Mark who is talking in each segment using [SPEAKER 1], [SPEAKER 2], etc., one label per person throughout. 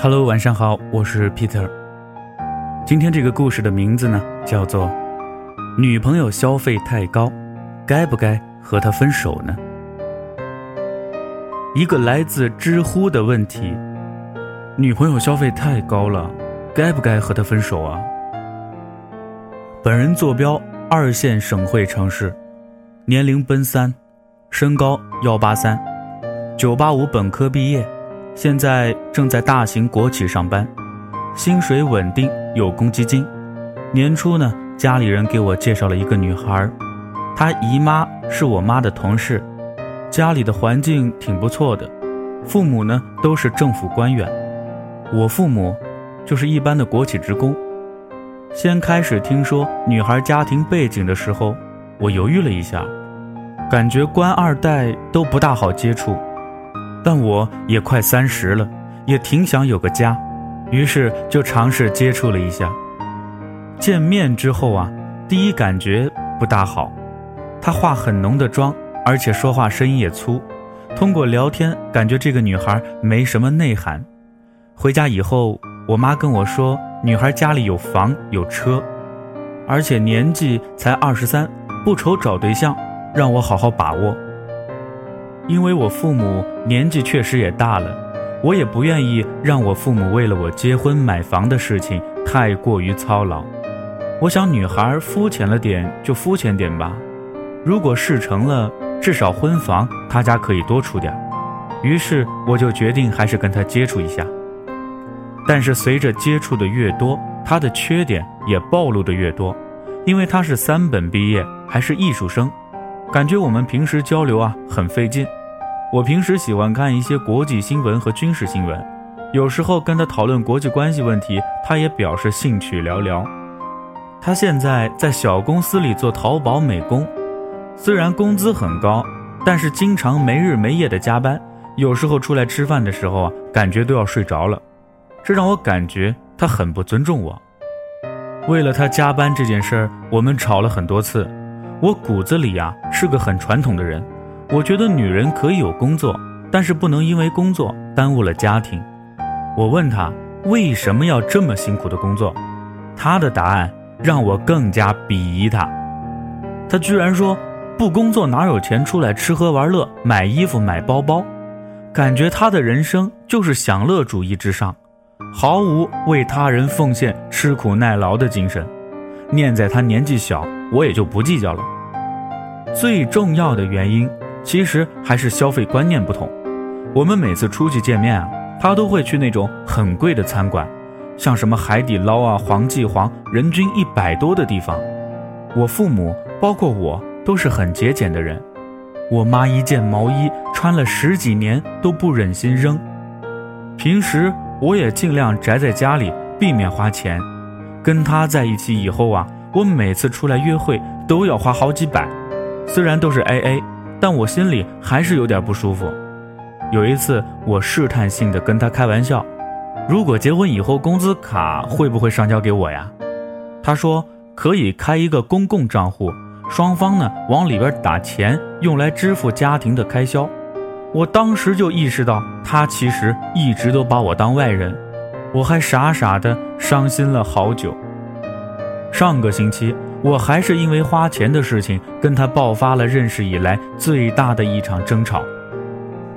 [SPEAKER 1] Hello，晚上好，我是 Peter。今天这个故事的名字呢，叫做《女朋友消费太高，该不该和她分手呢？》一个来自知乎的问题：女朋友消费太高了，该不该和她分手啊？本人坐标二线省会城市，年龄奔三，身高幺八三，九八五本科毕业。现在正在大型国企上班，薪水稳定，有公积金。年初呢，家里人给我介绍了一个女孩，她姨妈是我妈的同事，家里的环境挺不错的，父母呢都是政府官员，我父母就是一般的国企职工。先开始听说女孩家庭背景的时候，我犹豫了一下，感觉官二代都不大好接触。但我也快三十了，也挺想有个家，于是就尝试接触了一下。见面之后啊，第一感觉不大好，她化很浓的妆，而且说话声音也粗。通过聊天，感觉这个女孩没什么内涵。回家以后，我妈跟我说，女孩家里有房有车，而且年纪才二十三，不愁找对象，让我好好把握。因为我父母年纪确实也大了，我也不愿意让我父母为了我结婚买房的事情太过于操劳。我想女孩肤浅了点就肤浅点吧，如果事成了，至少婚房他家可以多出点。于是我就决定还是跟他接触一下。但是随着接触的越多，他的缺点也暴露的越多，因为他是三本毕业，还是艺术生，感觉我们平时交流啊很费劲。我平时喜欢看一些国际新闻和军事新闻，有时候跟他讨论国际关系问题，他也表示兴趣寥寥。他现在在小公司里做淘宝美工，虽然工资很高，但是经常没日没夜的加班，有时候出来吃饭的时候啊，感觉都要睡着了，这让我感觉他很不尊重我。为了他加班这件事儿，我们吵了很多次。我骨子里呀是个很传统的人。我觉得女人可以有工作，但是不能因为工作耽误了家庭。我问他为什么要这么辛苦的工作，他的答案让我更加鄙夷他。他居然说不工作哪有钱出来吃喝玩乐、买衣服、买包包？感觉他的人生就是享乐主义至上，毫无为他人奉献、吃苦耐劳的精神。念在他年纪小，我也就不计较了。最重要的原因。其实还是消费观念不同。我们每次出去见面啊，他都会去那种很贵的餐馆，像什么海底捞啊、黄记煌，人均一百多的地方。我父母包括我都是很节俭的人。我妈一件毛衣穿了十几年都不忍心扔。平时我也尽量宅在家里，避免花钱。跟他在一起以后啊，我每次出来约会都要花好几百，虽然都是 A A。但我心里还是有点不舒服。有一次，我试探性的跟他开玩笑：“如果结婚以后工资卡会不会上交给我呀？”他说：“可以开一个公共账户，双方呢往里边打钱，用来支付家庭的开销。”我当时就意识到，他其实一直都把我当外人，我还傻傻的伤心了好久。上个星期。我还是因为花钱的事情跟他爆发了认识以来最大的一场争吵。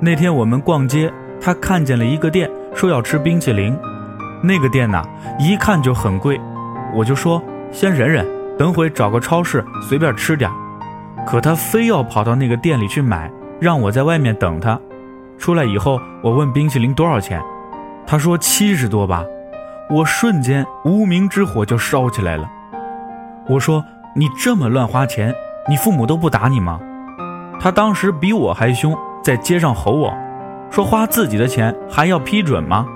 [SPEAKER 1] 那天我们逛街，他看见了一个店，说要吃冰淇淋。那个店呐，一看就很贵，我就说先忍忍，等会找个超市随便吃点。可他非要跑到那个店里去买，让我在外面等他。出来以后，我问冰淇淋多少钱，他说七十多吧。我瞬间无名之火就烧起来了。我说你这么乱花钱，你父母都不打你吗？他当时比我还凶，在街上吼我，说花自己的钱还要批准吗？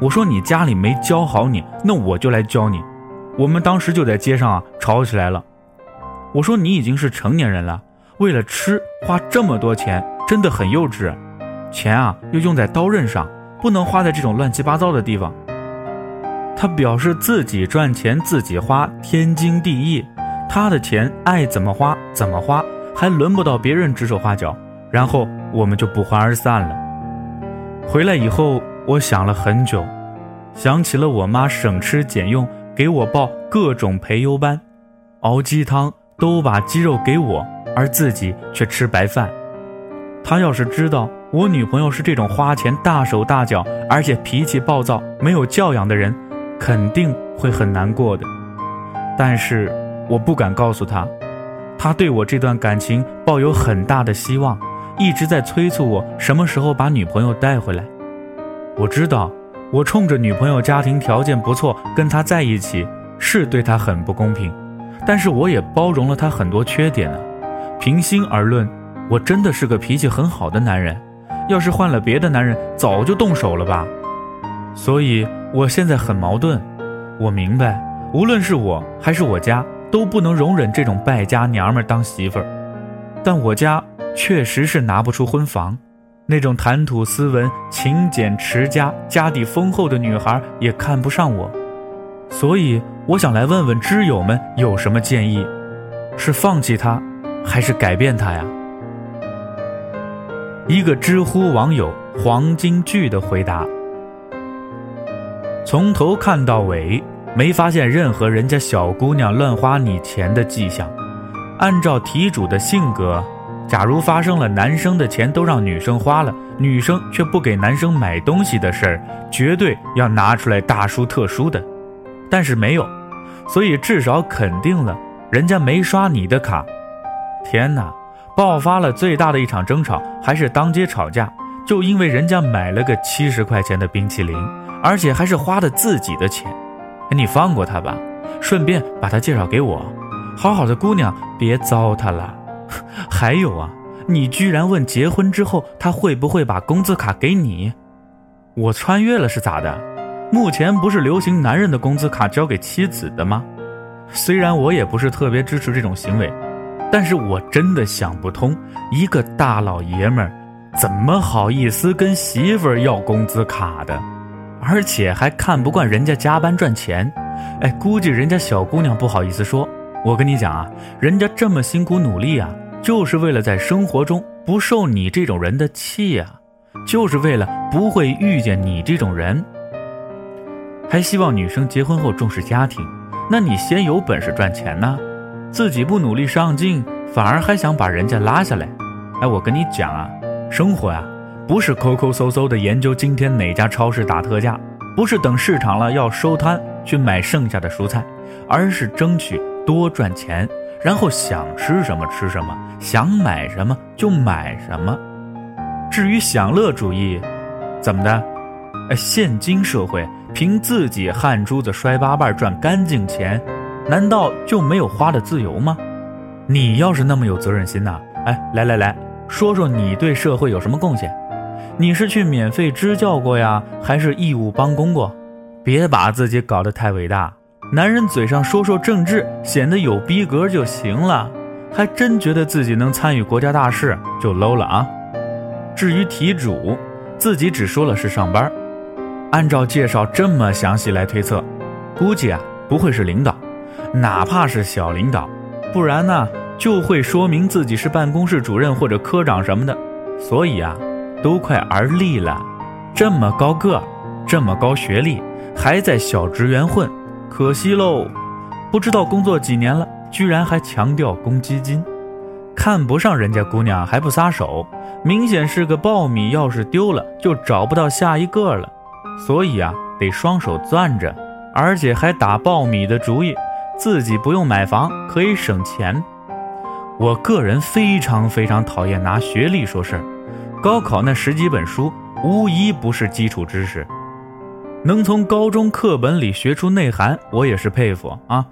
[SPEAKER 1] 我说你家里没教好你，那我就来教你。我们当时就在街上啊吵起来了。我说你已经是成年人了，为了吃花这么多钱，真的很幼稚。钱啊又用在刀刃上，不能花在这种乱七八糟的地方。他表示自己赚钱自己花，天经地义。他的钱爱怎么花怎么花，还轮不到别人指手画脚。然后我们就不欢而散了。回来以后，我想了很久，想起了我妈省吃俭用给我报各种培优班，熬鸡汤都把鸡肉给我，而自己却吃白饭。他要是知道我女朋友是这种花钱大手大脚，而且脾气暴躁、没有教养的人，肯定会很难过的。但是我不敢告诉他，他对我这段感情抱有很大的希望，一直在催促我什么时候把女朋友带回来。我知道，我冲着女朋友家庭条件不错跟他在一起，是对他很不公平，但是我也包容了他很多缺点呢。平心而论。我真的是个脾气很好的男人，要是换了别的男人，早就动手了吧。所以我现在很矛盾。我明白，无论是我还是我家，都不能容忍这种败家娘们当媳妇儿。但我家确实是拿不出婚房，那种谈吐斯文、勤俭持家、家底丰厚的女孩也看不上我。所以我想来问问知友们有什么建议：是放弃她，还是改变她呀？一个知乎网友黄金句的回答：从头看到尾，没发现任何人家小姑娘乱花你钱的迹象。按照题主的性格，假如发生了男生的钱都让女生花了，女生却不给男生买东西的事儿，绝对要拿出来大书特书的。但是没有，所以至少肯定了人家没刷你的卡。天哪！爆发了最大的一场争吵，还是当街吵架，就因为人家买了个七十块钱的冰淇淋，而且还是花的自己的钱。你放过他吧，顺便把他介绍给我。好好的姑娘，别糟蹋了。还有啊，你居然问结婚之后他会不会把工资卡给你？我穿越了是咋的？目前不是流行男人的工资卡交给妻子的吗？虽然我也不是特别支持这种行为。但是我真的想不通，一个大老爷们儿怎么好意思跟媳妇儿要工资卡的，而且还看不惯人家加班赚钱。哎，估计人家小姑娘不好意思说。我跟你讲啊，人家这么辛苦努力啊，就是为了在生活中不受你这种人的气啊，就是为了不会遇见你这种人。还希望女生结婚后重视家庭，那你先有本事赚钱呢。自己不努力上进，反而还想把人家拉下来。哎，我跟你讲啊，生活呀，不是抠抠搜搜的研究今天哪家超市打特价，不是等市场了要收摊去买剩下的蔬菜，而是争取多赚钱，然后想吃什么吃什么，想买什么就买什么。至于享乐主义，怎么的？哎，现今社会凭自己汗珠子摔八瓣赚干净钱。难道就没有花的自由吗？你要是那么有责任心呐，哎，来来来说说你对社会有什么贡献？你是去免费支教过呀，还是义务帮工过？别把自己搞得太伟大，男人嘴上说说政治，显得有逼格就行了，还真觉得自己能参与国家大事就 low 了啊！至于题主，自己只说了是上班，按照介绍这么详细来推测，估计啊不会是领导。哪怕是小领导，不然呢就会说明自己是办公室主任或者科长什么的。所以啊，都快而立了，这么高个，这么高学历，还在小职员混，可惜喽。不知道工作几年了，居然还强调公积金，看不上人家姑娘还不撒手，明显是个苞米，要是丢了就找不到下一个了。所以啊，得双手攥着，而且还打苞米的主意。自己不用买房，可以省钱。我个人非常非常讨厌拿学历说事儿。高考那十几本书，无一不是基础知识。能从高中课本里学出内涵，我也是佩服啊。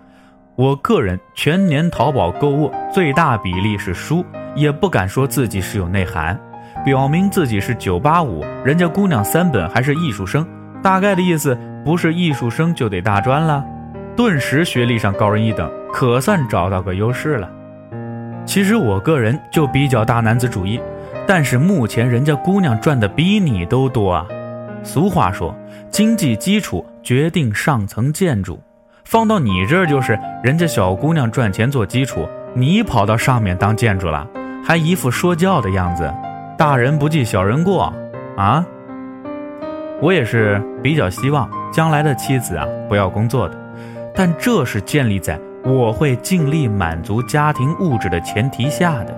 [SPEAKER 1] 我个人全年淘宝购物最大比例是书，也不敢说自己是有内涵。表明自己是九八五，人家姑娘三本还是艺术生，大概的意思不是艺术生就得大专了。顿时学历上高人一等，可算找到个优势了。其实我个人就比较大男子主义，但是目前人家姑娘赚的比你都多啊。俗话说，经济基础决定上层建筑，放到你这儿就是人家小姑娘赚钱做基础，你跑到上面当建筑了，还一副说教的样子，大人不计小人过啊。我也是比较希望将来的妻子啊不要工作的，但这是建立在我会尽力满足家庭物质的前提下的。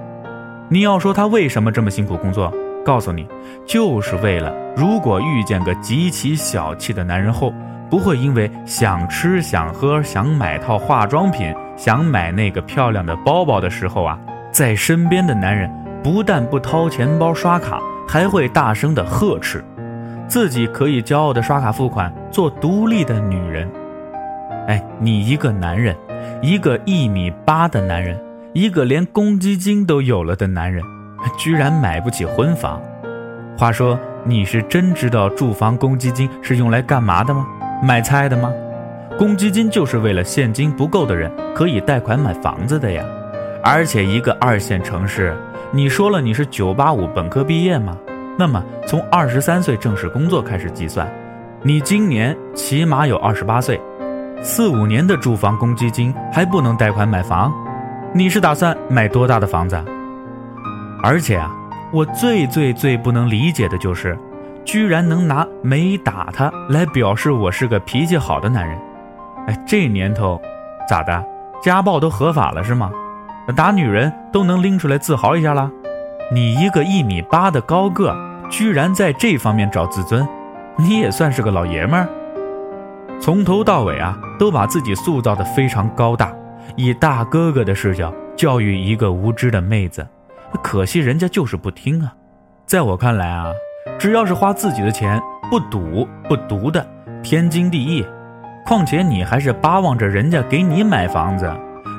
[SPEAKER 1] 你要说他为什么这么辛苦工作？告诉你，就是为了如果遇见个极其小气的男人后，不会因为想吃想喝想买套化妆品想买那个漂亮的包包的时候啊，在身边的男人不但不掏钱包刷卡，还会大声的呵斥，自己可以骄傲的刷卡付款，做独立的女人。哎，你一个男人，一个一米八的男人，一个连公积金都有了的男人。居然买不起婚房，话说你是真知道住房公积金是用来干嘛的吗？买菜的吗？公积金就是为了现金不够的人可以贷款买房子的呀。而且一个二线城市，你说了你是九八五本科毕业吗？那么从二十三岁正式工作开始计算，你今年起码有二十八岁，四五年的住房公积金还不能贷款买房，你是打算买多大的房子？而且啊，我最最最不能理解的就是，居然能拿没打他来表示我是个脾气好的男人。哎，这年头，咋的？家暴都合法了是吗？打女人都能拎出来自豪一下了？你一个一米八的高个，居然在这方面找自尊，你也算是个老爷们儿。从头到尾啊，都把自己塑造的非常高大，以大哥哥的视角教育一个无知的妹子。可惜人家就是不听啊！在我看来啊，只要是花自己的钱，不赌不毒的，天经地义。况且你还是巴望着人家给你买房子，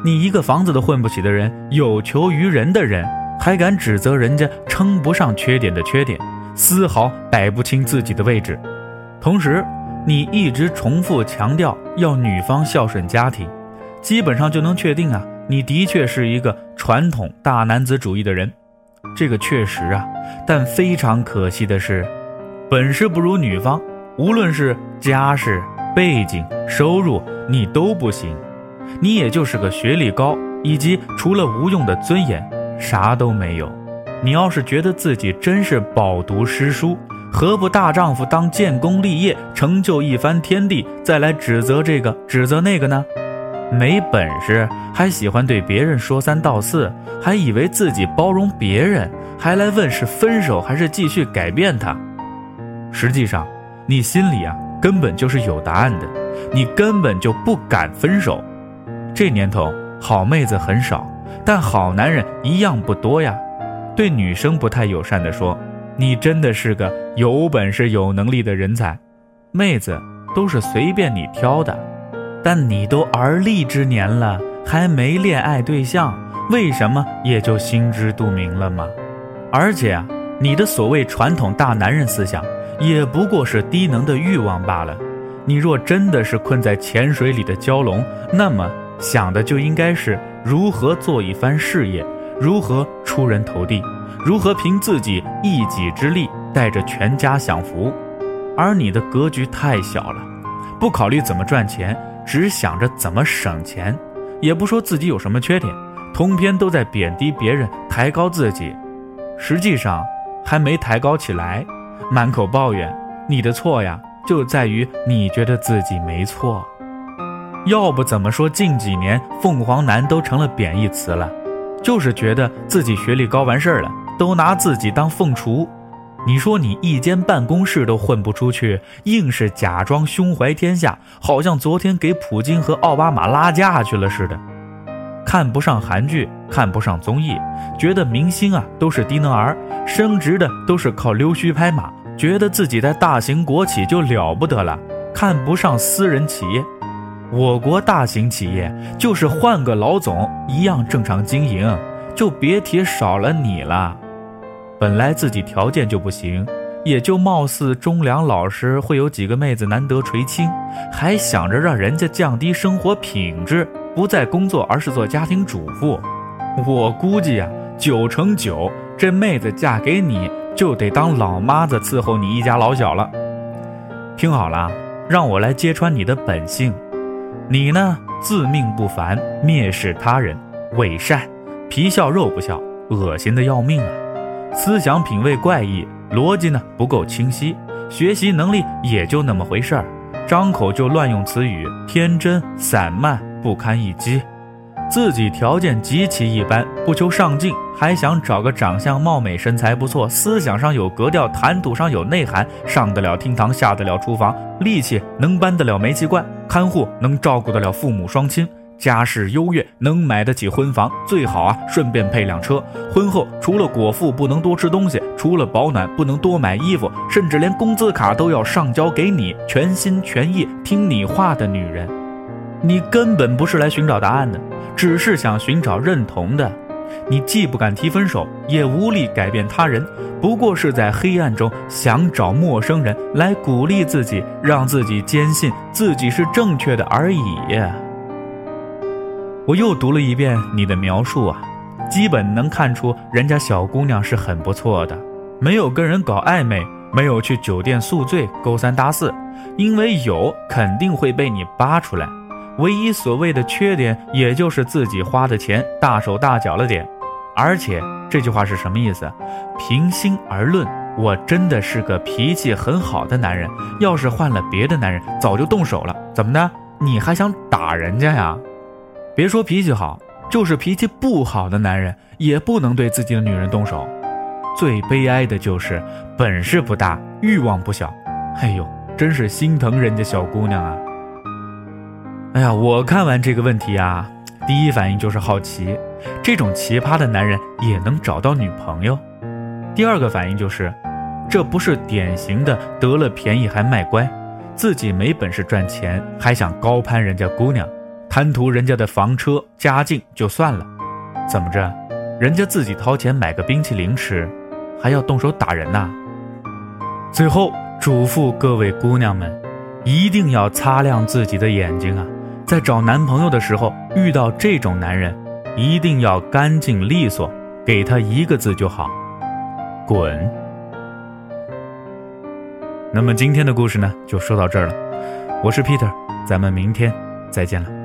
[SPEAKER 1] 你一个房子都混不起的人，有求于人的人，还敢指责人家称不上缺点的缺点，丝毫摆不清自己的位置。同时，你一直重复强调要女方孝顺家庭，基本上就能确定啊。你的确是一个传统大男子主义的人，这个确实啊，但非常可惜的是，本事不如女方，无论是家世、背景、收入，你都不行，你也就是个学历高，以及除了无用的尊严，啥都没有。你要是觉得自己真是饱读诗书，何不大丈夫当建功立业，成就一番天地，再来指责这个，指责那个呢？没本事，还喜欢对别人说三道四，还以为自己包容别人，还来问是分手还是继续改变他。实际上，你心里啊根本就是有答案的，你根本就不敢分手。这年头好妹子很少，但好男人一样不多呀。对女生不太友善的说，你真的是个有本事有能力的人才，妹子都是随便你挑的。但你都而立之年了，还没恋爱对象，为什么也就心知肚明了吗？而且啊，你的所谓传统大男人思想，也不过是低能的欲望罢了。你若真的是困在浅水里的蛟龙，那么想的就应该是如何做一番事业，如何出人头地，如何凭自己一己之力带着全家享福。而你的格局太小了，不考虑怎么赚钱。只想着怎么省钱，也不说自己有什么缺点，通篇都在贬低别人，抬高自己，实际上还没抬高起来，满口抱怨。你的错呀，就在于你觉得自己没错。要不怎么说近几年凤凰男都成了贬义词了，就是觉得自己学历高完事儿了，都拿自己当凤雏。你说你一间办公室都混不出去，硬是假装胸怀天下，好像昨天给普京和奥巴马拉架去了似的。看不上韩剧，看不上综艺，觉得明星啊都是低能儿，升职的都是靠溜须拍马，觉得自己在大型国企就了不得了，看不上私人企业。我国大型企业就是换个老总一样正常经营，就别提少了你了。本来自己条件就不行，也就貌似忠良老实，会有几个妹子难得垂青，还想着让人家降低生活品质，不再工作，而是做家庭主妇。我估计呀，九成九这妹子嫁给你就得当老妈子伺候你一家老小了。听好了，让我来揭穿你的本性。你呢，自命不凡，蔑视他人，伪善，皮笑肉不笑，恶心的要命啊！思想品味怪异，逻辑呢不够清晰，学习能力也就那么回事儿，张口就乱用词语，天真散漫，不堪一击。自己条件极其一般，不求上进，还想找个长相貌美、身材不错、思想上有格调、谈吐上有内涵、上得了厅堂、下得了厨房、力气能搬得了煤气罐、看护能照顾得了父母双亲。家世优越，能买得起婚房，最好啊，顺便配辆车。婚后除了果腹不能多吃东西，除了保暖不能多买衣服，甚至连工资卡都要上交给你，全心全意听你话的女人。你根本不是来寻找答案的，只是想寻找认同的。你既不敢提分手，也无力改变他人，不过是在黑暗中想找陌生人来鼓励自己，让自己坚信自己是正确的而已。我又读了一遍你的描述啊，基本能看出人家小姑娘是很不错的，没有跟人搞暧昧，没有去酒店宿醉勾三搭四，因为有肯定会被你扒出来。唯一所谓的缺点，也就是自己花的钱大手大脚了点。而且这句话是什么意思？平心而论，我真的是个脾气很好的男人，要是换了别的男人，早就动手了。怎么的？你还想打人家呀？别说脾气好，就是脾气不好的男人也不能对自己的女人动手。最悲哀的就是本事不大，欲望不小。哎呦，真是心疼人家小姑娘啊！哎呀，我看完这个问题啊，第一反应就是好奇，这种奇葩的男人也能找到女朋友。第二个反应就是，这不是典型的得了便宜还卖乖，自己没本事赚钱，还想高攀人家姑娘。贪图人家的房车家境就算了，怎么着，人家自己掏钱买个冰淇淋吃，还要动手打人呐？最后嘱咐各位姑娘们，一定要擦亮自己的眼睛啊！在找男朋友的时候，遇到这种男人，一定要干净利索，给他一个字就好：滚。那么今天的故事呢，就说到这儿了。我是 Peter，咱们明天再见了。